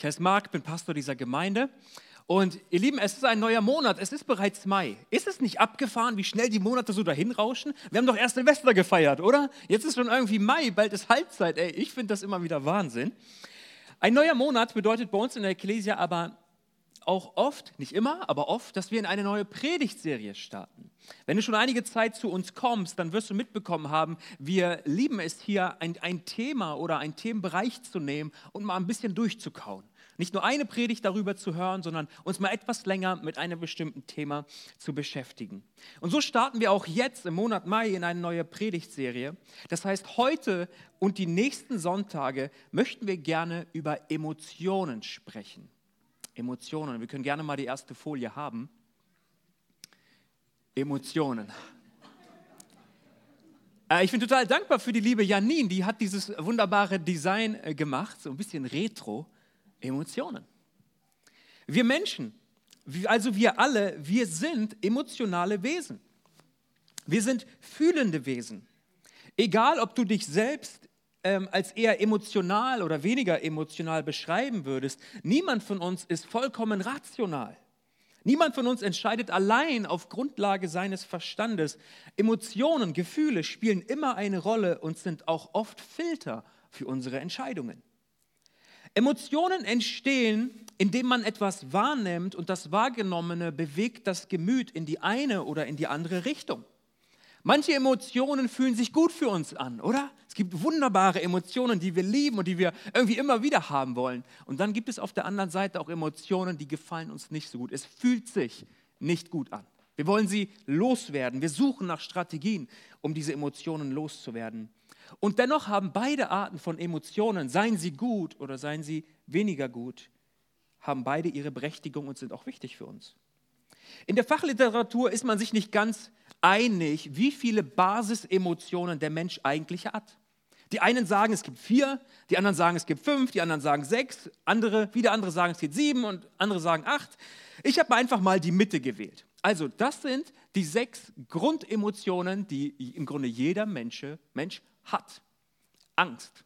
Ich heiße Marc, bin Pastor dieser Gemeinde. Und ihr Lieben, es ist ein neuer Monat, es ist bereits Mai. Ist es nicht abgefahren, wie schnell die Monate so dahin rauschen? Wir haben doch erst Silvester gefeiert, oder? Jetzt ist schon irgendwie Mai, bald ist Halbzeit. Ey, ich finde das immer wieder Wahnsinn. Ein neuer Monat bedeutet bei uns in der Ecclesia aber auch oft, nicht immer, aber oft, dass wir in eine neue Predigtserie starten. Wenn du schon einige Zeit zu uns kommst, dann wirst du mitbekommen haben, wir lieben es hier, ein, ein Thema oder einen Themenbereich zu nehmen und mal ein bisschen durchzukauen. Nicht nur eine Predigt darüber zu hören, sondern uns mal etwas länger mit einem bestimmten Thema zu beschäftigen. Und so starten wir auch jetzt im Monat Mai in eine neue Predigtserie. Das heißt, heute und die nächsten Sonntage möchten wir gerne über Emotionen sprechen. Emotionen. Wir können gerne mal die erste Folie haben. Emotionen. Äh, ich bin total dankbar für die liebe Janine, die hat dieses wunderbare Design äh, gemacht, so ein bisschen retro. Emotionen. Wir Menschen, also wir alle, wir sind emotionale Wesen. Wir sind fühlende Wesen. Egal, ob du dich selbst ähm, als eher emotional oder weniger emotional beschreiben würdest, niemand von uns ist vollkommen rational. Niemand von uns entscheidet allein auf Grundlage seines Verstandes. Emotionen, Gefühle spielen immer eine Rolle und sind auch oft Filter für unsere Entscheidungen. Emotionen entstehen, indem man etwas wahrnimmt und das Wahrgenommene bewegt das Gemüt in die eine oder in die andere Richtung. Manche Emotionen fühlen sich gut für uns an, oder? Es gibt wunderbare Emotionen, die wir lieben und die wir irgendwie immer wieder haben wollen. Und dann gibt es auf der anderen Seite auch Emotionen, die gefallen uns nicht so gut. Es fühlt sich nicht gut an. Wir wollen sie loswerden. Wir suchen nach Strategien, um diese Emotionen loszuwerden. Und dennoch haben beide Arten von Emotionen, seien sie gut oder seien sie weniger gut, haben beide ihre Berechtigung und sind auch wichtig für uns. In der Fachliteratur ist man sich nicht ganz einig, wie viele Basisemotionen der Mensch eigentlich hat. Die einen sagen, es gibt vier, die anderen sagen, es gibt fünf, die anderen sagen sechs, andere, wieder andere sagen, es gibt sieben und andere sagen acht. Ich habe einfach mal die Mitte gewählt. Also das sind die sechs Grundemotionen, die im Grunde jeder Mensch, Mensch hat. Angst.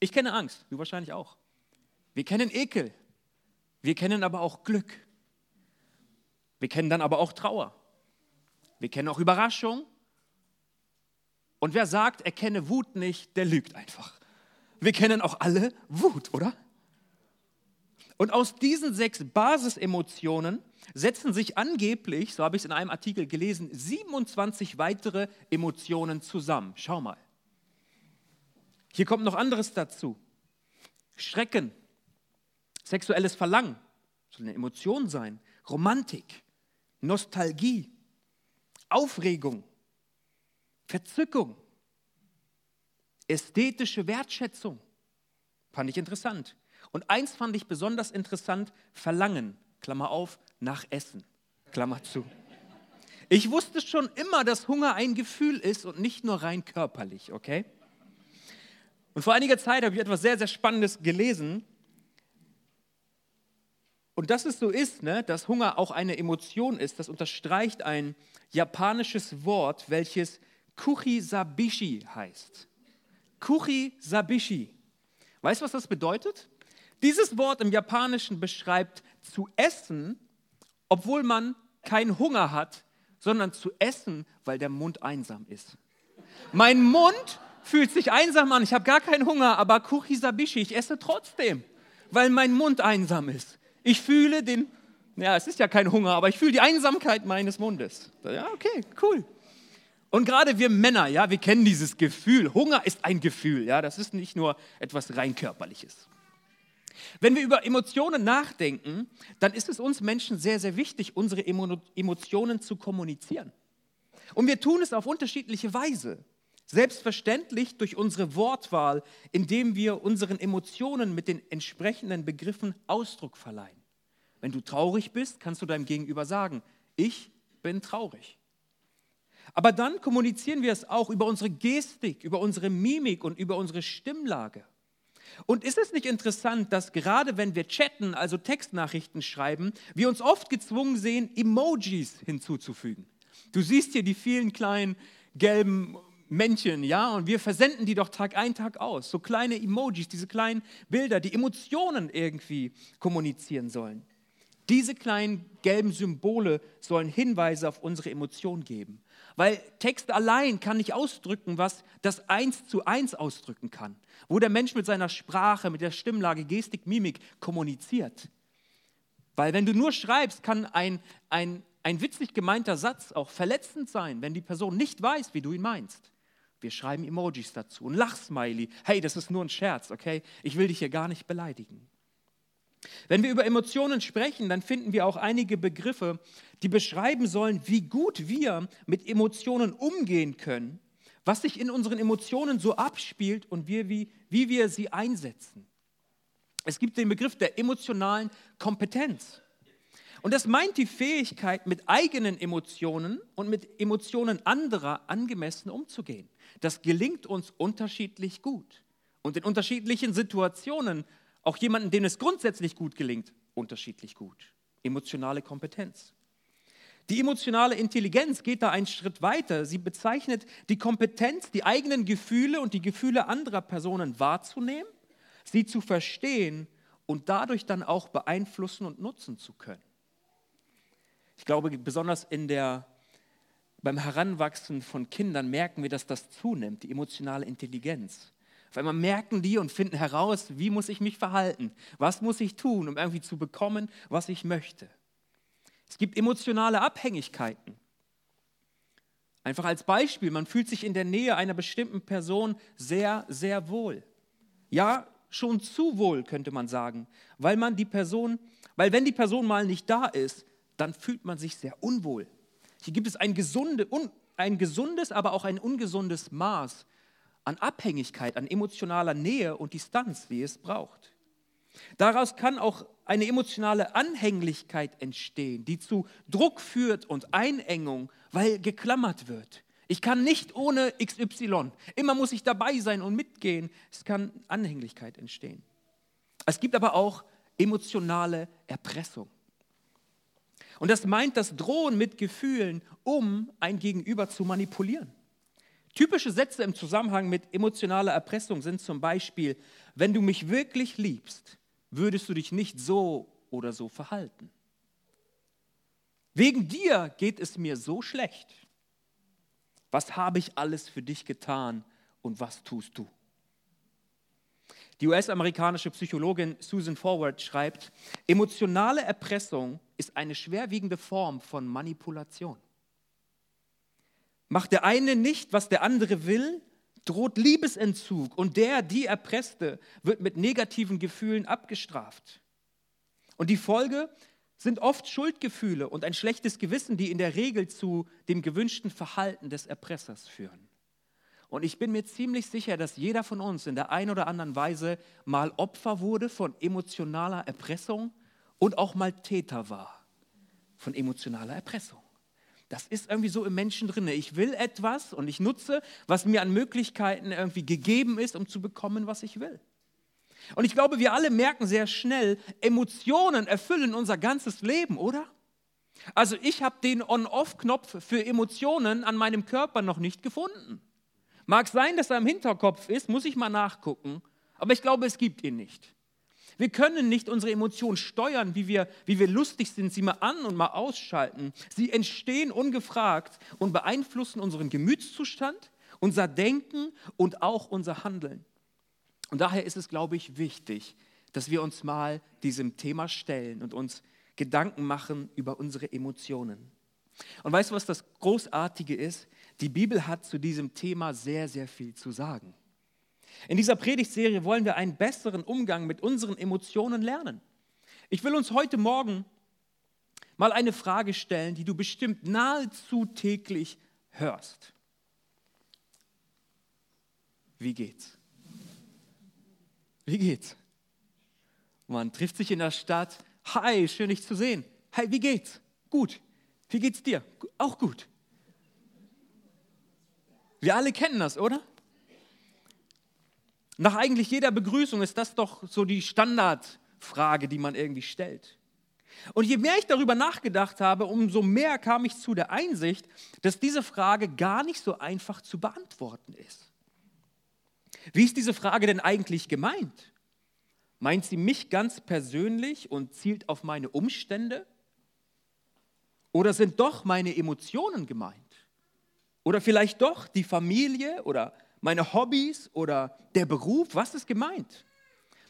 Ich kenne Angst, du wahrscheinlich auch. Wir kennen Ekel. Wir kennen aber auch Glück. Wir kennen dann aber auch Trauer. Wir kennen auch Überraschung. Und wer sagt, er kenne Wut nicht, der lügt einfach. Wir kennen auch alle Wut, oder? Und aus diesen sechs Basisemotionen setzen sich angeblich, so habe ich es in einem Artikel gelesen, 27 weitere Emotionen zusammen. Schau mal. Hier kommt noch anderes dazu. Schrecken, sexuelles Verlangen, soll eine Emotion sein, Romantik, Nostalgie, Aufregung, Verzückung, ästhetische Wertschätzung. Fand ich interessant. Und eins fand ich besonders interessant, Verlangen, Klammer auf, nach Essen, Klammer zu. Ich wusste schon immer, dass Hunger ein Gefühl ist und nicht nur rein körperlich, okay? Und vor einiger Zeit habe ich etwas sehr, sehr Spannendes gelesen. Und dass es so ist, ne, dass Hunger auch eine Emotion ist, das unterstreicht ein japanisches Wort, welches Kuchi-Sabishi heißt. Kuchi-Sabishi. Weißt du, was das bedeutet? Dieses Wort im Japanischen beschreibt zu essen, obwohl man keinen Hunger hat, sondern zu essen, weil der Mund einsam ist. Mein Mund fühlt sich einsam an, ich habe gar keinen Hunger, aber Kuchisabishi, ich esse trotzdem, weil mein Mund einsam ist. Ich fühle den, ja, es ist ja kein Hunger, aber ich fühle die Einsamkeit meines Mundes. Ja, okay, cool. Und gerade wir Männer, ja, wir kennen dieses Gefühl. Hunger ist ein Gefühl, ja, das ist nicht nur etwas rein körperliches. Wenn wir über Emotionen nachdenken, dann ist es uns Menschen sehr, sehr wichtig, unsere Emotionen zu kommunizieren. Und wir tun es auf unterschiedliche Weise. Selbstverständlich durch unsere Wortwahl, indem wir unseren Emotionen mit den entsprechenden Begriffen Ausdruck verleihen. Wenn du traurig bist, kannst du deinem Gegenüber sagen, ich bin traurig. Aber dann kommunizieren wir es auch über unsere Gestik, über unsere Mimik und über unsere Stimmlage. Und ist es nicht interessant, dass gerade wenn wir chatten, also Textnachrichten schreiben, wir uns oft gezwungen sehen, Emojis hinzuzufügen? Du siehst hier die vielen kleinen gelben Männchen, ja, und wir versenden die doch Tag ein, Tag aus. So kleine Emojis, diese kleinen Bilder, die Emotionen irgendwie kommunizieren sollen. Diese kleinen gelben Symbole sollen Hinweise auf unsere Emotionen geben. Weil Text allein kann nicht ausdrücken, was das Eins zu Eins ausdrücken kann. Wo der Mensch mit seiner Sprache, mit der Stimmlage, Gestik, Mimik kommuniziert. Weil wenn du nur schreibst, kann ein, ein, ein witzig gemeinter Satz auch verletzend sein, wenn die Person nicht weiß, wie du ihn meinst. Wir schreiben Emojis dazu, ein Lachsmiley. Hey, das ist nur ein Scherz, okay? Ich will dich hier gar nicht beleidigen. Wenn wir über Emotionen sprechen, dann finden wir auch einige Begriffe, die beschreiben sollen, wie gut wir mit Emotionen umgehen können, was sich in unseren Emotionen so abspielt und wir, wie, wie wir sie einsetzen. Es gibt den Begriff der emotionalen Kompetenz. Und das meint die Fähigkeit, mit eigenen Emotionen und mit Emotionen anderer angemessen umzugehen. Das gelingt uns unterschiedlich gut. Und in unterschiedlichen Situationen auch jemanden, dem es grundsätzlich gut gelingt, unterschiedlich gut. Emotionale Kompetenz. Die emotionale Intelligenz geht da einen Schritt weiter. Sie bezeichnet die Kompetenz, die eigenen Gefühle und die Gefühle anderer Personen wahrzunehmen, sie zu verstehen und dadurch dann auch beeinflussen und nutzen zu können. Ich glaube, besonders in der, beim Heranwachsen von Kindern merken wir, dass das zunimmt, die emotionale Intelligenz. Auf einmal merken die und finden heraus, wie muss ich mich verhalten, was muss ich tun, um irgendwie zu bekommen, was ich möchte. Es gibt emotionale Abhängigkeiten. Einfach als Beispiel, man fühlt sich in der Nähe einer bestimmten Person sehr, sehr wohl. Ja, schon zu wohl, könnte man sagen, weil man die Person, weil wenn die Person mal nicht da ist, dann fühlt man sich sehr unwohl. Hier gibt es ein, gesunde, un, ein gesundes, aber auch ein ungesundes Maß an Abhängigkeit, an emotionaler Nähe und Distanz, wie es braucht. Daraus kann auch eine emotionale Anhänglichkeit entstehen, die zu Druck führt und Einengung, weil geklammert wird. Ich kann nicht ohne XY. Immer muss ich dabei sein und mitgehen. Es kann Anhänglichkeit entstehen. Es gibt aber auch emotionale Erpressung. Und das meint das Drohen mit Gefühlen, um ein Gegenüber zu manipulieren. Typische Sätze im Zusammenhang mit emotionaler Erpressung sind zum Beispiel, wenn du mich wirklich liebst, würdest du dich nicht so oder so verhalten. Wegen dir geht es mir so schlecht. Was habe ich alles für dich getan und was tust du? Die US-amerikanische Psychologin Susan Forward schreibt, emotionale Erpressung ist eine schwerwiegende Form von Manipulation. Macht der eine nicht, was der andere will, droht Liebesentzug und der, die Erpresste, wird mit negativen Gefühlen abgestraft. Und die Folge sind oft Schuldgefühle und ein schlechtes Gewissen, die in der Regel zu dem gewünschten Verhalten des Erpressers führen. Und ich bin mir ziemlich sicher, dass jeder von uns in der einen oder anderen Weise mal Opfer wurde von emotionaler Erpressung und auch mal Täter war von emotionaler Erpressung. Das ist irgendwie so im Menschen drin. Ich will etwas und ich nutze, was mir an Möglichkeiten irgendwie gegeben ist, um zu bekommen, was ich will. Und ich glaube, wir alle merken sehr schnell, Emotionen erfüllen unser ganzes Leben, oder? Also ich habe den On-Off-Knopf für Emotionen an meinem Körper noch nicht gefunden. Mag sein, dass er im Hinterkopf ist, muss ich mal nachgucken, aber ich glaube, es gibt ihn nicht. Wir können nicht unsere Emotionen steuern, wie wir, wie wir lustig sind, sie mal an und mal ausschalten. Sie entstehen ungefragt und beeinflussen unseren Gemütszustand, unser Denken und auch unser Handeln. Und daher ist es, glaube ich, wichtig, dass wir uns mal diesem Thema stellen und uns Gedanken machen über unsere Emotionen. Und weißt du, was das Großartige ist? Die Bibel hat zu diesem Thema sehr, sehr viel zu sagen. In dieser Predigtserie wollen wir einen besseren Umgang mit unseren Emotionen lernen. Ich will uns heute Morgen mal eine Frage stellen, die du bestimmt nahezu täglich hörst. Wie geht's? Wie geht's? Man trifft sich in der Stadt. Hi, schön dich zu sehen. Hi, wie geht's? Gut. Wie geht's dir? Auch gut. Wir alle kennen das, oder? Nach eigentlich jeder Begrüßung ist das doch so die Standardfrage, die man irgendwie stellt. Und je mehr ich darüber nachgedacht habe, umso mehr kam ich zu der Einsicht, dass diese Frage gar nicht so einfach zu beantworten ist. Wie ist diese Frage denn eigentlich gemeint? Meint sie mich ganz persönlich und zielt auf meine Umstände? Oder sind doch meine Emotionen gemeint? Oder vielleicht doch die Familie oder meine Hobbys oder der Beruf? Was ist gemeint?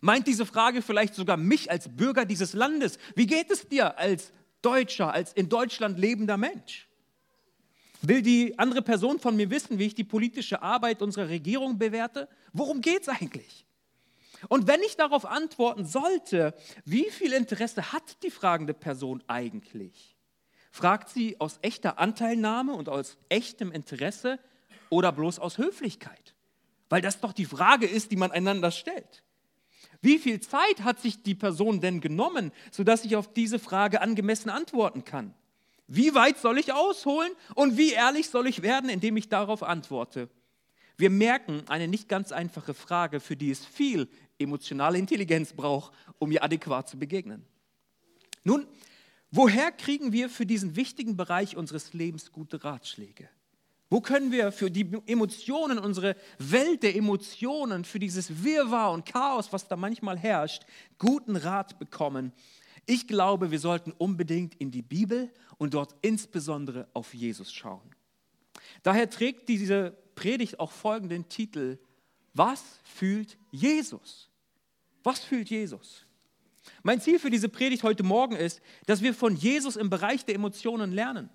Meint diese Frage vielleicht sogar mich als Bürger dieses Landes? Wie geht es dir als Deutscher, als in Deutschland lebender Mensch? Will die andere Person von mir wissen, wie ich die politische Arbeit unserer Regierung bewerte? Worum geht es eigentlich? Und wenn ich darauf antworten sollte, wie viel Interesse hat die fragende Person eigentlich? Fragt sie aus echter Anteilnahme und aus echtem Interesse oder bloß aus Höflichkeit? Weil das doch die Frage ist, die man einander stellt. Wie viel Zeit hat sich die Person denn genommen, sodass ich auf diese Frage angemessen antworten kann? Wie weit soll ich ausholen und wie ehrlich soll ich werden, indem ich darauf antworte? Wir merken eine nicht ganz einfache Frage, für die es viel emotionale Intelligenz braucht, um ihr adäquat zu begegnen. Nun, Woher kriegen wir für diesen wichtigen Bereich unseres Lebens gute Ratschläge? Wo können wir für die Emotionen, unsere Welt der Emotionen, für dieses Wirrwarr und Chaos, was da manchmal herrscht, guten Rat bekommen? Ich glaube, wir sollten unbedingt in die Bibel und dort insbesondere auf Jesus schauen. Daher trägt diese Predigt auch folgenden Titel. Was fühlt Jesus? Was fühlt Jesus? Mein Ziel für diese Predigt heute Morgen ist, dass wir von Jesus im Bereich der Emotionen lernen.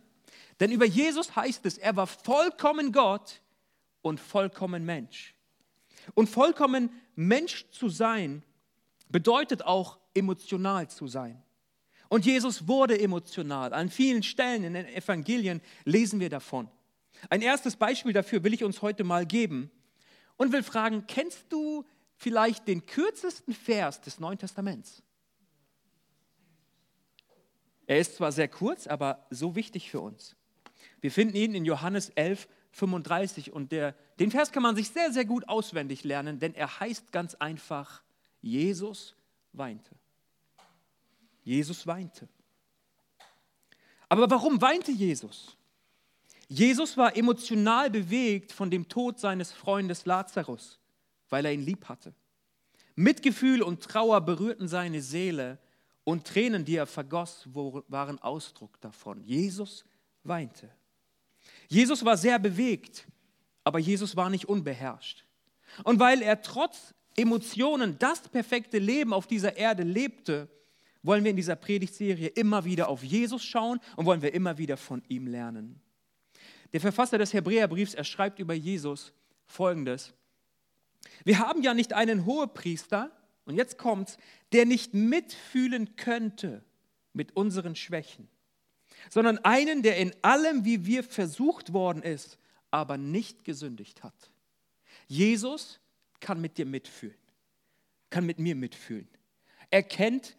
Denn über Jesus heißt es, er war vollkommen Gott und vollkommen Mensch. Und vollkommen Mensch zu sein bedeutet auch emotional zu sein. Und Jesus wurde emotional. An vielen Stellen in den Evangelien lesen wir davon. Ein erstes Beispiel dafür will ich uns heute mal geben und will fragen, kennst du vielleicht den kürzesten Vers des Neuen Testaments? Er ist zwar sehr kurz, aber so wichtig für uns. Wir finden ihn in Johannes 11, 35 und der, den Vers kann man sich sehr, sehr gut auswendig lernen, denn er heißt ganz einfach, Jesus weinte. Jesus weinte. Aber warum weinte Jesus? Jesus war emotional bewegt von dem Tod seines Freundes Lazarus, weil er ihn lieb hatte. Mitgefühl und Trauer berührten seine Seele und Tränen, die er vergoss, waren Ausdruck davon. Jesus weinte. Jesus war sehr bewegt, aber Jesus war nicht unbeherrscht. Und weil er trotz Emotionen das perfekte Leben auf dieser Erde lebte, wollen wir in dieser Predigtserie immer wieder auf Jesus schauen und wollen wir immer wieder von ihm lernen. Der Verfasser des Hebräerbriefs, er schreibt über Jesus folgendes. Wir haben ja nicht einen Hohepriester, und jetzt kommt's, der nicht mitfühlen könnte mit unseren Schwächen, sondern einen, der in allem, wie wir versucht worden ist, aber nicht gesündigt hat. Jesus kann mit dir mitfühlen, kann mit mir mitfühlen. Er kennt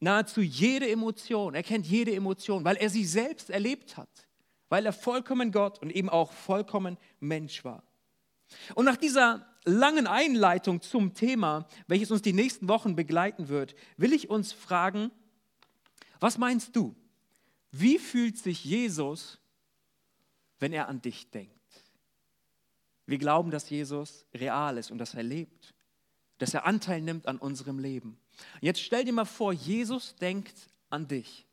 nahezu jede Emotion, er kennt jede Emotion, weil er sie selbst erlebt hat, weil er vollkommen Gott und eben auch vollkommen Mensch war. Und nach dieser langen Einleitung zum Thema, welches uns die nächsten Wochen begleiten wird, will ich uns fragen, was meinst du? Wie fühlt sich Jesus, wenn er an dich denkt? Wir glauben, dass Jesus real ist und dass er lebt, dass er Anteil nimmt an unserem Leben. Jetzt stell dir mal vor, Jesus denkt an dich.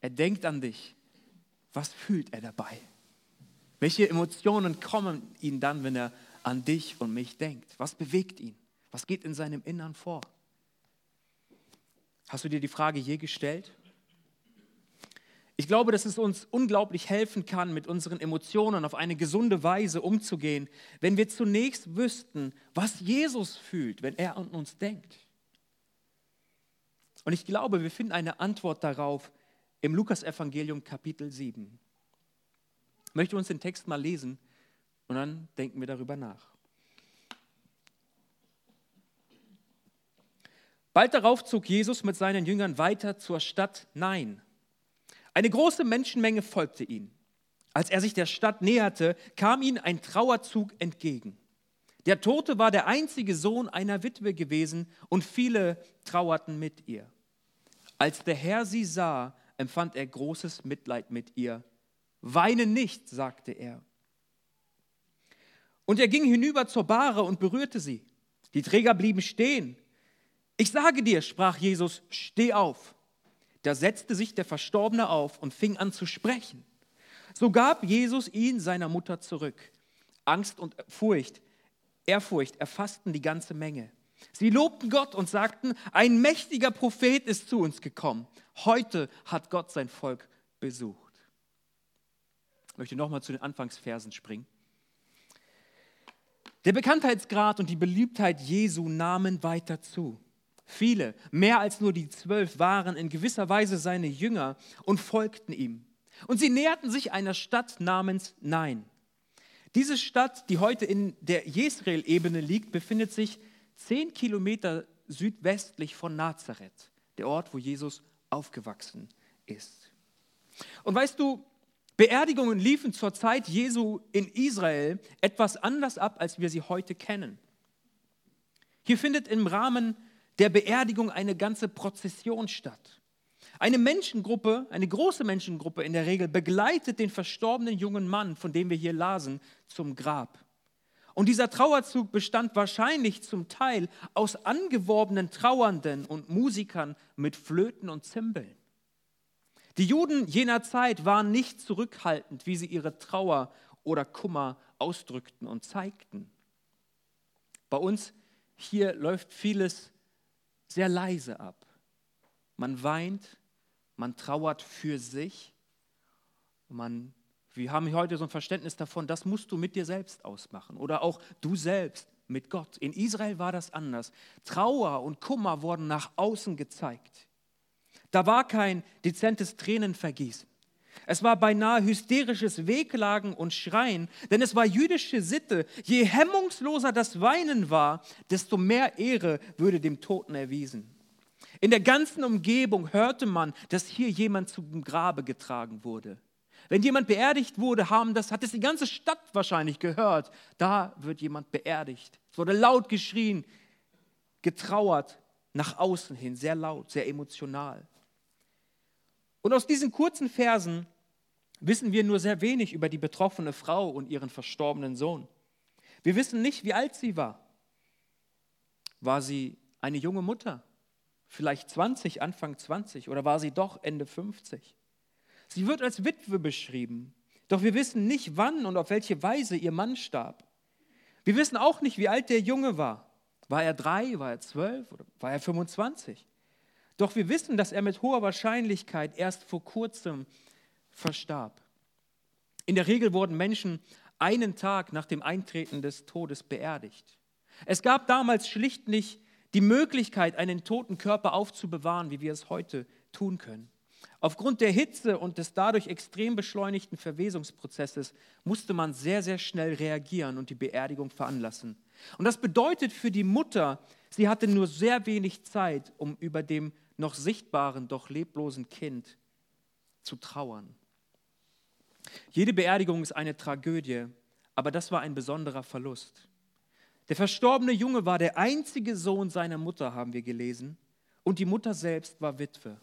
Er denkt an dich. Was fühlt er dabei? Welche Emotionen kommen ihm dann, wenn er an dich und mich denkt? Was bewegt ihn? Was geht in seinem Innern vor? Hast du dir die Frage je gestellt? Ich glaube, dass es uns unglaublich helfen kann, mit unseren Emotionen auf eine gesunde Weise umzugehen, wenn wir zunächst wüssten, was Jesus fühlt, wenn er an uns denkt. Und ich glaube, wir finden eine Antwort darauf im Lukasevangelium Kapitel 7. Ich möchte uns den Text mal lesen und dann denken wir darüber nach. Bald darauf zog Jesus mit seinen Jüngern weiter zur Stadt Nein. Eine große Menschenmenge folgte ihm. Als er sich der Stadt näherte, kam ihm ein Trauerzug entgegen. Der Tote war der einzige Sohn einer Witwe gewesen und viele trauerten mit ihr. Als der Herr sie sah, empfand er großes Mitleid mit ihr. Weine nicht, sagte er. Und er ging hinüber zur Bahre und berührte sie. Die Träger blieben stehen. Ich sage dir, sprach Jesus, steh auf. Da setzte sich der Verstorbene auf und fing an zu sprechen. So gab Jesus ihn seiner Mutter zurück. Angst und Furcht, Ehrfurcht erfassten die ganze Menge. Sie lobten Gott und sagten, ein mächtiger Prophet ist zu uns gekommen. Heute hat Gott sein Volk besucht. Ich möchte nochmal zu den Anfangsversen springen. Der Bekanntheitsgrad und die Beliebtheit Jesu nahmen weiter zu. Viele, mehr als nur die zwölf, waren in gewisser Weise seine Jünger und folgten ihm. Und sie näherten sich einer Stadt namens Nein. Diese Stadt, die heute in der Jesrael-Ebene liegt, befindet sich zehn Kilometer südwestlich von Nazareth, der Ort, wo Jesus aufgewachsen ist. Und weißt du, Beerdigungen liefen zur Zeit Jesu in Israel etwas anders ab, als wir sie heute kennen. Hier findet im Rahmen der Beerdigung eine ganze Prozession statt. Eine Menschengruppe, eine große Menschengruppe in der Regel, begleitet den verstorbenen jungen Mann, von dem wir hier lasen, zum Grab. Und dieser Trauerzug bestand wahrscheinlich zum Teil aus angeworbenen Trauernden und Musikern mit Flöten und Zimbeln. Die Juden jener Zeit waren nicht zurückhaltend, wie sie ihre Trauer oder Kummer ausdrückten und zeigten. Bei uns hier läuft vieles sehr leise ab. Man weint, man trauert für sich, man wir haben heute so ein Verständnis davon, das musst du mit dir selbst ausmachen oder auch du selbst mit Gott. In Israel war das anders. Trauer und Kummer wurden nach außen gezeigt. Da war kein dezentes Tränenvergießen. Es war beinahe hysterisches Wehklagen und Schreien, denn es war jüdische Sitte. Je hemmungsloser das Weinen war, desto mehr Ehre würde dem Toten erwiesen. In der ganzen Umgebung hörte man, dass hier jemand zum Grabe getragen wurde. Wenn jemand beerdigt wurde, haben das, hat es die ganze Stadt wahrscheinlich gehört. Da wird jemand beerdigt. Es wurde laut geschrien, getrauert, nach außen hin, sehr laut, sehr emotional. Und aus diesen kurzen Versen wissen wir nur sehr wenig über die betroffene Frau und ihren verstorbenen Sohn. Wir wissen nicht, wie alt sie war. War sie eine junge Mutter? Vielleicht 20, Anfang 20 oder war sie doch Ende 50? Sie wird als Witwe beschrieben, doch wir wissen nicht, wann und auf welche Weise ihr Mann starb. Wir wissen auch nicht, wie alt der Junge war. War er drei, war er zwölf oder war er 25? Doch wir wissen, dass er mit hoher Wahrscheinlichkeit erst vor kurzem verstarb. In der Regel wurden Menschen einen Tag nach dem Eintreten des Todes beerdigt. Es gab damals schlicht nicht die Möglichkeit, einen toten Körper aufzubewahren, wie wir es heute tun können. Aufgrund der Hitze und des dadurch extrem beschleunigten Verwesungsprozesses musste man sehr, sehr schnell reagieren und die Beerdigung veranlassen. Und das bedeutet für die Mutter, sie hatte nur sehr wenig Zeit, um über dem noch sichtbaren, doch leblosen Kind zu trauern. Jede Beerdigung ist eine Tragödie, aber das war ein besonderer Verlust. Der verstorbene Junge war der einzige Sohn seiner Mutter, haben wir gelesen, und die Mutter selbst war Witwe.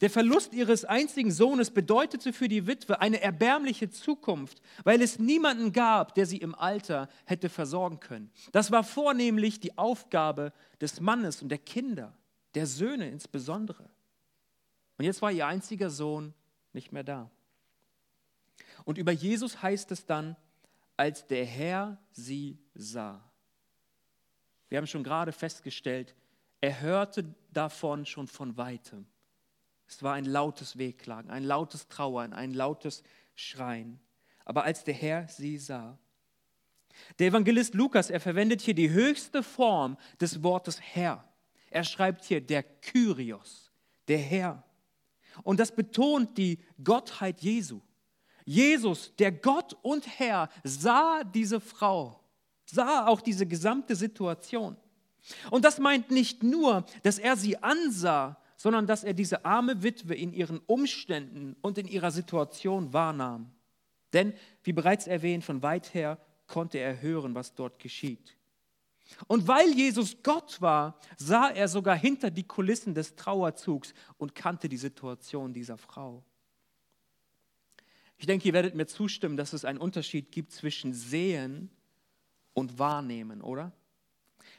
Der Verlust ihres einzigen Sohnes bedeutete für die Witwe eine erbärmliche Zukunft, weil es niemanden gab, der sie im Alter hätte versorgen können. Das war vornehmlich die Aufgabe des Mannes und der Kinder der Söhne insbesondere. Und jetzt war ihr einziger Sohn nicht mehr da. Und über Jesus heißt es dann, als der Herr sie sah. Wir haben schon gerade festgestellt, er hörte davon schon von weitem. Es war ein lautes Wehklagen, ein lautes Trauern, ein lautes Schreien. Aber als der Herr sie sah, der Evangelist Lukas, er verwendet hier die höchste Form des Wortes Herr. Er schreibt hier der Kyrios, der Herr. Und das betont die Gottheit Jesu. Jesus, der Gott und Herr, sah diese Frau, sah auch diese gesamte Situation. Und das meint nicht nur, dass er sie ansah, sondern dass er diese arme Witwe in ihren Umständen und in ihrer Situation wahrnahm. Denn, wie bereits erwähnt, von weit her konnte er hören, was dort geschieht. Und weil Jesus Gott war, sah er sogar hinter die Kulissen des Trauerzugs und kannte die Situation dieser Frau. Ich denke, ihr werdet mir zustimmen, dass es einen Unterschied gibt zwischen Sehen und Wahrnehmen, oder?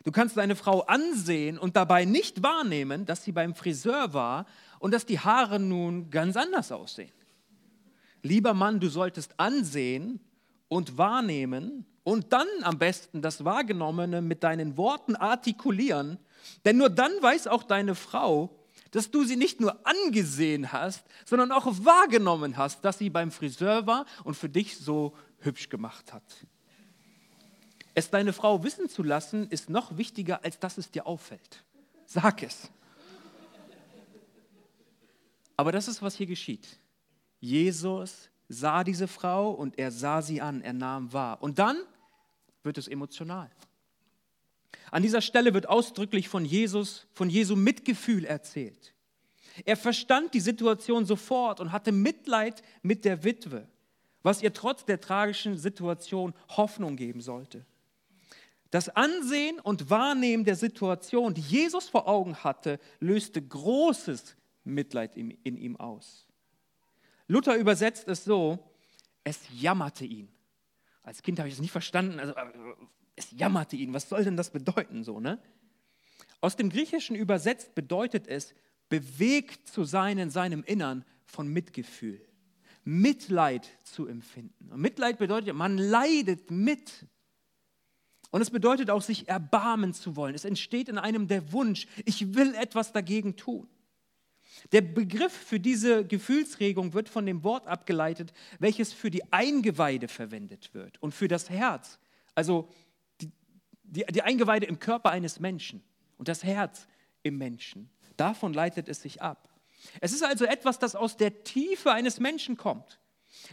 Du kannst deine Frau ansehen und dabei nicht wahrnehmen, dass sie beim Friseur war und dass die Haare nun ganz anders aussehen. Lieber Mann, du solltest ansehen und wahrnehmen und dann am besten das Wahrgenommene mit deinen Worten artikulieren, denn nur dann weiß auch deine Frau, dass du sie nicht nur angesehen hast, sondern auch wahrgenommen hast, dass sie beim Friseur war und für dich so hübsch gemacht hat. Es deine Frau wissen zu lassen, ist noch wichtiger, als dass es dir auffällt. Sag es. Aber das ist, was hier geschieht. Jesus sah diese Frau und er sah sie an, er nahm wahr. Und dann wird es emotional. An dieser Stelle wird ausdrücklich von Jesus, von Jesu Mitgefühl erzählt. Er verstand die Situation sofort und hatte Mitleid mit der Witwe, was ihr trotz der tragischen Situation Hoffnung geben sollte. Das Ansehen und Wahrnehmen der Situation, die Jesus vor Augen hatte, löste großes Mitleid in, ihm aus. Luther übersetzt es so, es jammerte ihn. Als Kind habe ich es nicht verstanden, also es jammerte ihn. Was soll denn das bedeuten so, ne? Aus dem Griechischen übersetzt bedeutet es, bewegt zu sein in seinem Innern von Mitgefühl, Mitleid zu empfinden. Und Mitleid bedeutet, man leidet mit. Und es bedeutet auch, sich erbarmen zu wollen. Es entsteht in einem der Wunsch, ich will etwas dagegen tun. Der Begriff für diese Gefühlsregung wird von dem Wort abgeleitet, welches für die Eingeweide verwendet wird und für das Herz. Also die, die, die Eingeweide im Körper eines Menschen und das Herz im Menschen. Davon leitet es sich ab. Es ist also etwas, das aus der Tiefe eines Menschen kommt.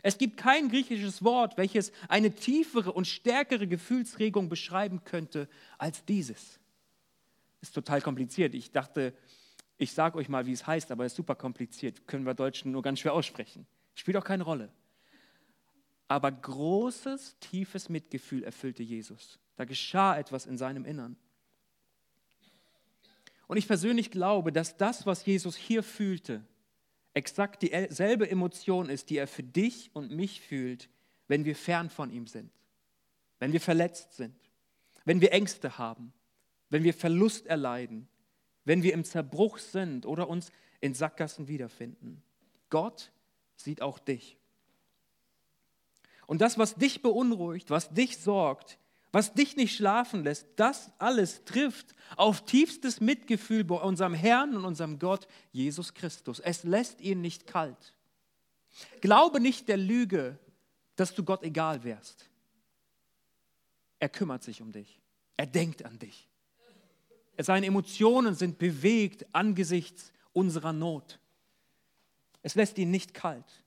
Es gibt kein griechisches Wort, welches eine tiefere und stärkere Gefühlsregung beschreiben könnte als dieses. Ist total kompliziert. Ich dachte, ich sage euch mal, wie es heißt, aber es ist super kompliziert. Können wir Deutschen nur ganz schwer aussprechen. Spielt auch keine Rolle. Aber großes, tiefes Mitgefühl erfüllte Jesus. Da geschah etwas in seinem Innern. Und ich persönlich glaube, dass das, was Jesus hier fühlte, exakt dieselbe Emotion ist, die er für dich und mich fühlt, wenn wir fern von ihm sind, wenn wir verletzt sind, wenn wir Ängste haben, wenn wir Verlust erleiden, wenn wir im Zerbruch sind oder uns in Sackgassen wiederfinden. Gott sieht auch dich. Und das, was dich beunruhigt, was dich sorgt, was dich nicht schlafen lässt, das alles trifft auf tiefstes Mitgefühl bei unserem Herrn und unserem Gott, Jesus Christus. Es lässt ihn nicht kalt. Glaube nicht der Lüge, dass du Gott egal wärst. Er kümmert sich um dich. Er denkt an dich. Seine Emotionen sind bewegt angesichts unserer Not. Es lässt ihn nicht kalt.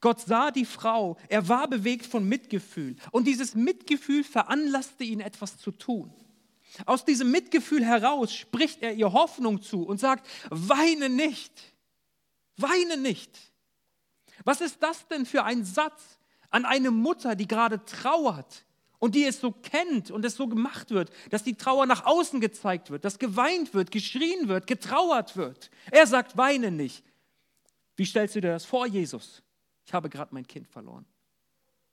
Gott sah die Frau, er war bewegt von Mitgefühl und dieses Mitgefühl veranlasste ihn etwas zu tun. Aus diesem Mitgefühl heraus spricht er ihr Hoffnung zu und sagt, weine nicht, weine nicht. Was ist das denn für ein Satz an eine Mutter, die gerade trauert und die es so kennt und es so gemacht wird, dass die Trauer nach außen gezeigt wird, dass geweint wird, geschrien wird, getrauert wird. Er sagt, weine nicht. Wie stellst du dir das vor, Jesus? ich habe gerade mein Kind verloren.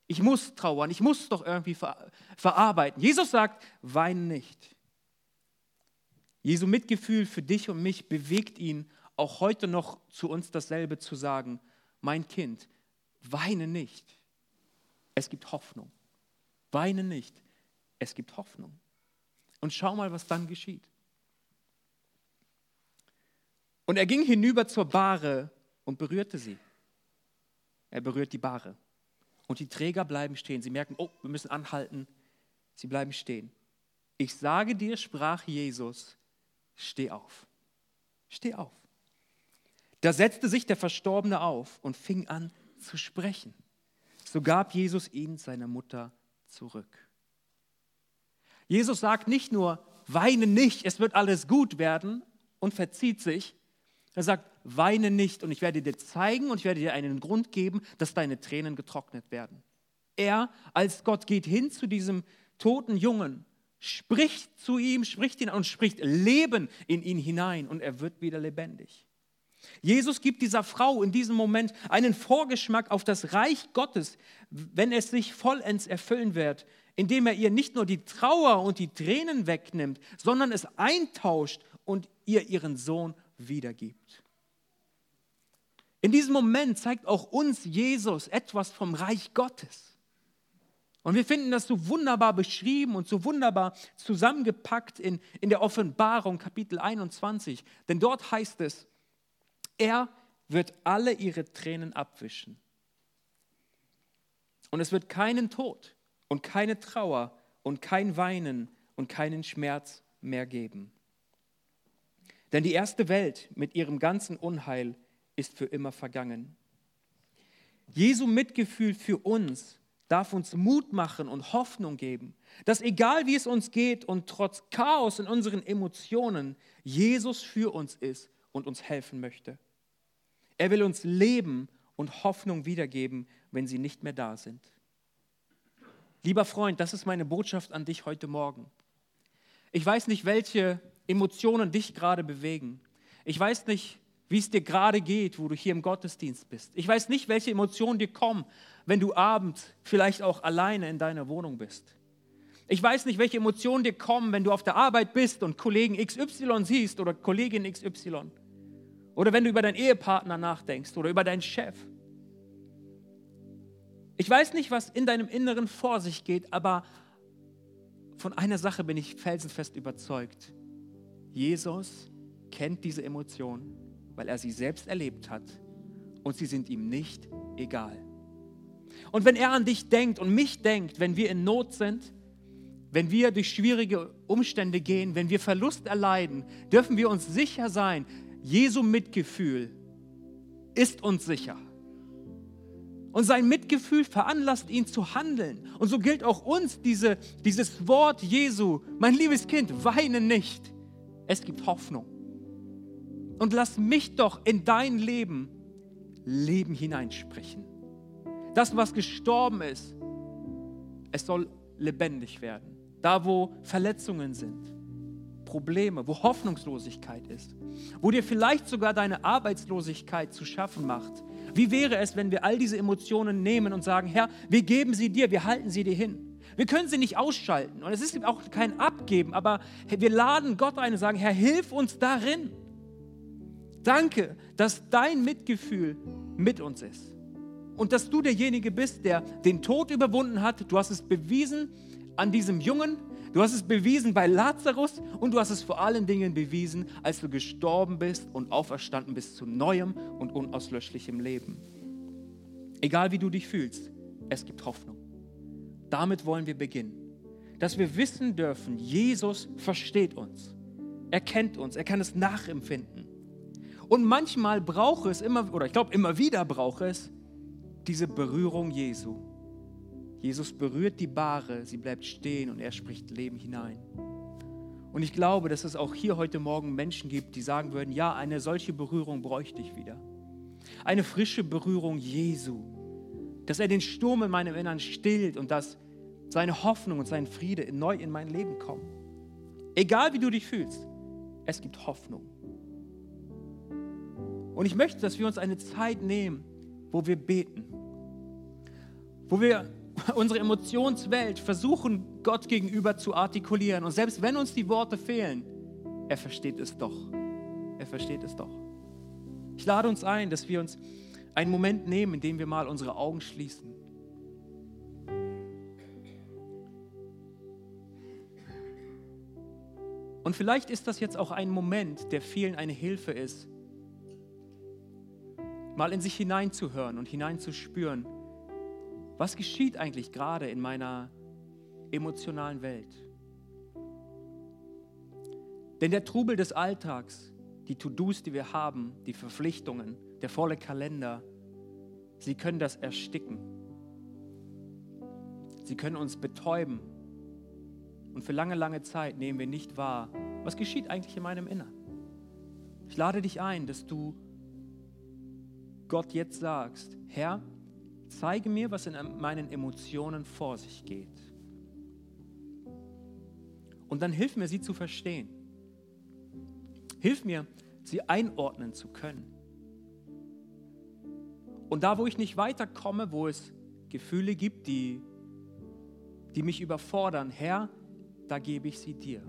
Ich muss trauern, ich muss doch irgendwie ver verarbeiten. Jesus sagt, wein nicht. Jesu Mitgefühl für dich und mich bewegt ihn auch heute noch zu uns dasselbe zu sagen, mein Kind, weine nicht. Es gibt Hoffnung. Weine nicht. Es gibt Hoffnung. Und schau mal, was dann geschieht. Und er ging hinüber zur Bahre und berührte sie. Er berührt die Bahre. Und die Träger bleiben stehen. Sie merken, oh, wir müssen anhalten. Sie bleiben stehen. Ich sage dir, sprach Jesus, steh auf. Steh auf. Da setzte sich der Verstorbene auf und fing an zu sprechen. So gab Jesus ihn seiner Mutter zurück. Jesus sagt nicht nur, weine nicht, es wird alles gut werden und verzieht sich, er sagt, weine nicht und ich werde dir zeigen und ich werde dir einen Grund geben, dass deine Tränen getrocknet werden. Er als Gott geht hin zu diesem toten Jungen, spricht zu ihm, spricht ihn und spricht Leben in ihn hinein und er wird wieder lebendig. Jesus gibt dieser Frau in diesem Moment einen Vorgeschmack auf das Reich Gottes, wenn es sich vollends erfüllen wird, indem er ihr nicht nur die Trauer und die Tränen wegnimmt, sondern es eintauscht und ihr ihren Sohn wiedergibt. In diesem Moment zeigt auch uns Jesus etwas vom Reich Gottes. Und wir finden das so wunderbar beschrieben und so wunderbar zusammengepackt in, in der Offenbarung Kapitel 21. Denn dort heißt es, er wird alle ihre Tränen abwischen. Und es wird keinen Tod und keine Trauer und kein Weinen und keinen Schmerz mehr geben. Denn die erste Welt mit ihrem ganzen Unheil ist für immer vergangen. Jesu Mitgefühl für uns darf uns Mut machen und Hoffnung geben, dass egal wie es uns geht und trotz Chaos in unseren Emotionen, Jesus für uns ist und uns helfen möchte. Er will uns Leben und Hoffnung wiedergeben, wenn sie nicht mehr da sind. Lieber Freund, das ist meine Botschaft an dich heute Morgen. Ich weiß nicht, welche Emotionen dich gerade bewegen. Ich weiß nicht, wie es dir gerade geht, wo du hier im Gottesdienst bist. Ich weiß nicht, welche Emotionen dir kommen, wenn du abends vielleicht auch alleine in deiner Wohnung bist. Ich weiß nicht, welche Emotionen dir kommen, wenn du auf der Arbeit bist und Kollegen XY siehst oder Kollegin XY. Oder wenn du über deinen Ehepartner nachdenkst oder über deinen Chef. Ich weiß nicht, was in deinem Inneren vor sich geht, aber von einer Sache bin ich felsenfest überzeugt. Jesus kennt diese Emotionen, weil er sie selbst erlebt hat und sie sind ihm nicht egal. Und wenn er an dich denkt und mich denkt, wenn wir in Not sind, wenn wir durch schwierige Umstände gehen, wenn wir Verlust erleiden, dürfen wir uns sicher sein, Jesu Mitgefühl ist uns sicher. Und sein Mitgefühl veranlasst ihn zu handeln. Und so gilt auch uns diese, dieses Wort Jesu, mein liebes Kind, weine nicht. Es gibt Hoffnung. Und lass mich doch in dein Leben Leben hineinsprechen. Das, was gestorben ist, es soll lebendig werden. Da, wo Verletzungen sind, Probleme, wo Hoffnungslosigkeit ist, wo dir vielleicht sogar deine Arbeitslosigkeit zu schaffen macht. Wie wäre es, wenn wir all diese Emotionen nehmen und sagen, Herr, wir geben sie dir, wir halten sie dir hin. Wir können sie nicht ausschalten und es ist auch kein Abgeben, aber wir laden Gott ein und sagen, Herr, hilf uns darin. Danke, dass dein Mitgefühl mit uns ist und dass du derjenige bist, der den Tod überwunden hat. Du hast es bewiesen an diesem Jungen, Du hast es bewiesen bei Lazarus und du hast es vor allen Dingen bewiesen, als du gestorben bist und auferstanden bist zu neuem und unauslöschlichem Leben. Egal wie du dich fühlst, es gibt Hoffnung. Damit wollen wir beginnen. Dass wir wissen dürfen, Jesus versteht uns. Er kennt uns, er kann es nachempfinden. Und manchmal braucht es immer, oder ich glaube immer wieder braucht es, diese Berührung Jesu Jesus berührt die Bahre, sie bleibt stehen und er spricht Leben hinein. Und ich glaube, dass es auch hier heute Morgen Menschen gibt, die sagen würden, ja, eine solche Berührung bräuchte ich wieder. Eine frische Berührung Jesu. Dass er den Sturm in meinem Innern stillt und dass seine Hoffnung und sein Friede neu in mein Leben kommen. Egal wie du dich fühlst, es gibt Hoffnung. Und ich möchte, dass wir uns eine Zeit nehmen, wo wir beten, wo wir unsere Emotionswelt versuchen, Gott gegenüber zu artikulieren. Und selbst wenn uns die Worte fehlen, er versteht es doch. Er versteht es doch. Ich lade uns ein, dass wir uns einen Moment nehmen, in dem wir mal unsere Augen schließen. Und vielleicht ist das jetzt auch ein Moment, der vielen eine Hilfe ist, mal in sich hineinzuhören und hineinzuspüren, was geschieht eigentlich gerade in meiner emotionalen Welt? Denn der Trubel des Alltags, die To-Dos, die wir haben, die Verpflichtungen, der volle Kalender, sie können das ersticken. Sie können uns betäuben. Und für lange, lange Zeit nehmen wir nicht wahr, was geschieht eigentlich in meinem Innern. Ich lade dich ein, dass du Gott jetzt sagst, Herr, Zeige mir, was in meinen Emotionen vor sich geht. Und dann hilf mir, sie zu verstehen. Hilf mir, sie einordnen zu können. Und da, wo ich nicht weiterkomme, wo es Gefühle gibt, die, die mich überfordern, Herr, da gebe ich sie dir.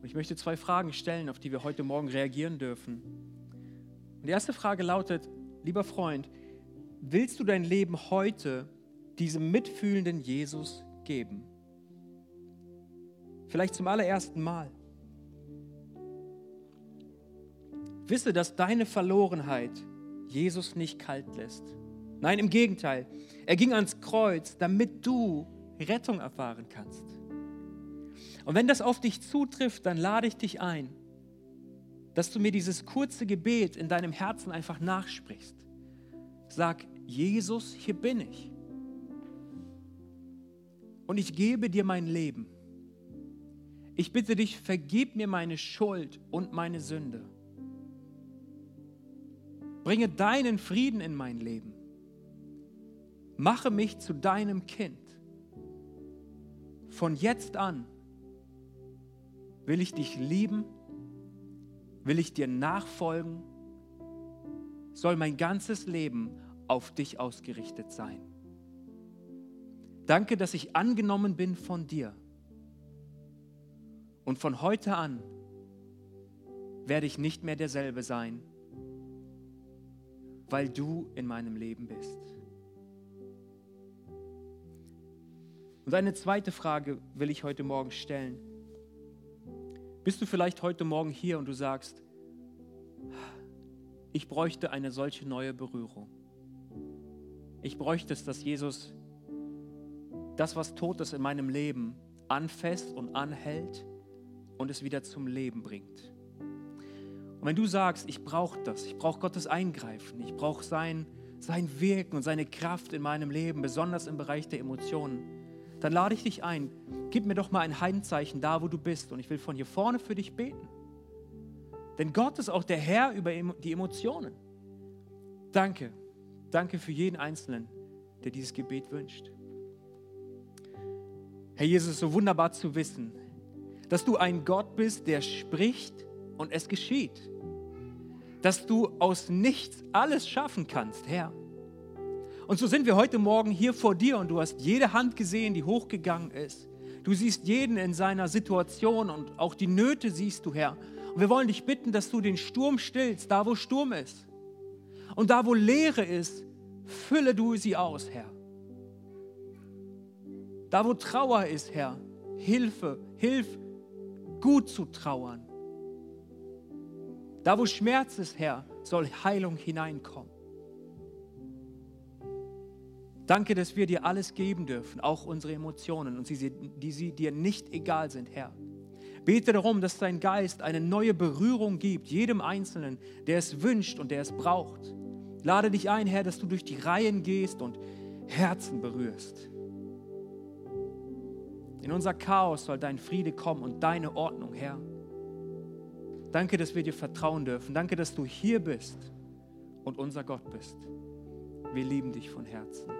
Und ich möchte zwei Fragen stellen, auf die wir heute Morgen reagieren dürfen. Und die erste Frage lautet, lieber Freund, willst du dein Leben heute diesem mitfühlenden Jesus geben? Vielleicht zum allerersten Mal. Wisse, dass deine Verlorenheit Jesus nicht kalt lässt. Nein, im Gegenteil. Er ging ans Kreuz, damit du Rettung erfahren kannst. Und wenn das auf dich zutrifft, dann lade ich dich ein, dass du mir dieses kurze Gebet in deinem Herzen einfach nachsprichst. Sag, Jesus, hier bin ich. Und ich gebe dir mein Leben. Ich bitte dich, vergib mir meine Schuld und meine Sünde. Bringe deinen Frieden in mein Leben. Mache mich zu deinem Kind. Von jetzt an will ich dich lieben, will ich dir nachfolgen, soll mein ganzes Leben auf dich ausgerichtet sein. Danke, dass ich angenommen bin von dir. Und von heute an werde ich nicht mehr derselbe sein, weil du in meinem Leben bist. Und eine zweite Frage will ich heute Morgen stellen. Bist du vielleicht heute Morgen hier und du sagst, ich bräuchte eine solche neue Berührung. Ich bräuchte es, dass Jesus das, was tot ist in meinem Leben, anfasst und anhält und es wieder zum Leben bringt. Und wenn du sagst, ich brauche das, ich brauche Gottes Eingreifen, ich brauche sein, sein Wirken und seine Kraft in meinem Leben, besonders im Bereich der Emotionen, dann lade ich dich ein, gib mir doch mal ein Handzeichen da, wo du bist und ich will von hier vorne für dich beten. Denn Gott ist auch der Herr über die Emotionen. Danke, danke für jeden Einzelnen, der dieses Gebet wünscht. Herr Jesus, so wunderbar zu wissen, dass du ein Gott bist, der spricht und es geschieht. Dass du aus nichts alles schaffen kannst, Herr. Und so sind wir heute Morgen hier vor dir und du hast jede Hand gesehen, die hochgegangen ist. Du siehst jeden in seiner Situation und auch die Nöte siehst du, Herr. Und wir wollen dich bitten, dass du den Sturm stillst, da wo Sturm ist. Und da wo Leere ist, fülle du sie aus, Herr. Da wo Trauer ist, Herr, Hilfe, hilf gut zu trauern. Da, wo Schmerz ist, Herr, soll Heilung hineinkommen. Danke, dass wir dir alles geben dürfen, auch unsere Emotionen, und sie, die sie dir nicht egal sind, Herr. Bete darum, dass dein Geist eine neue Berührung gibt, jedem Einzelnen, der es wünscht und der es braucht. Lade dich ein, Herr, dass du durch die Reihen gehst und Herzen berührst. In unser Chaos soll dein Friede kommen und deine Ordnung, Herr. Danke, dass wir dir vertrauen dürfen. Danke, dass du hier bist und unser Gott bist. Wir lieben dich von Herzen.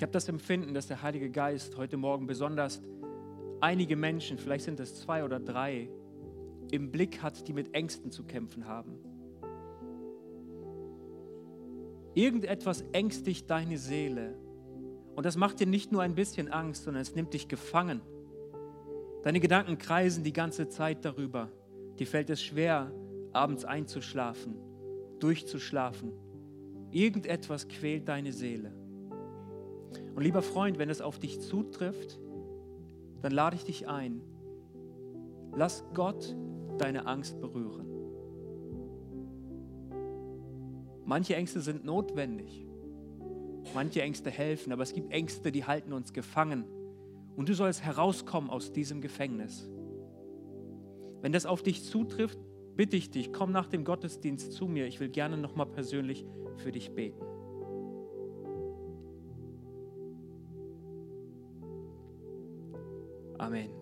Ich habe das Empfinden, dass der Heilige Geist heute Morgen besonders einige Menschen, vielleicht sind es zwei oder drei, im Blick hat, die mit Ängsten zu kämpfen haben. Irgendetwas ängstigt deine Seele und das macht dir nicht nur ein bisschen Angst, sondern es nimmt dich gefangen. Deine Gedanken kreisen die ganze Zeit darüber. Dir fällt es schwer, abends einzuschlafen, durchzuschlafen. Irgendetwas quält deine Seele. Und lieber Freund, wenn es auf dich zutrifft, dann lade ich dich ein. Lass Gott deine Angst berühren. Manche Ängste sind notwendig. Manche Ängste helfen, aber es gibt Ängste, die halten uns gefangen. Und du sollst herauskommen aus diesem Gefängnis. Wenn das auf dich zutrifft, bitte ich dich, komm nach dem Gottesdienst zu mir. Ich will gerne nochmal persönlich für dich beten. 아멘.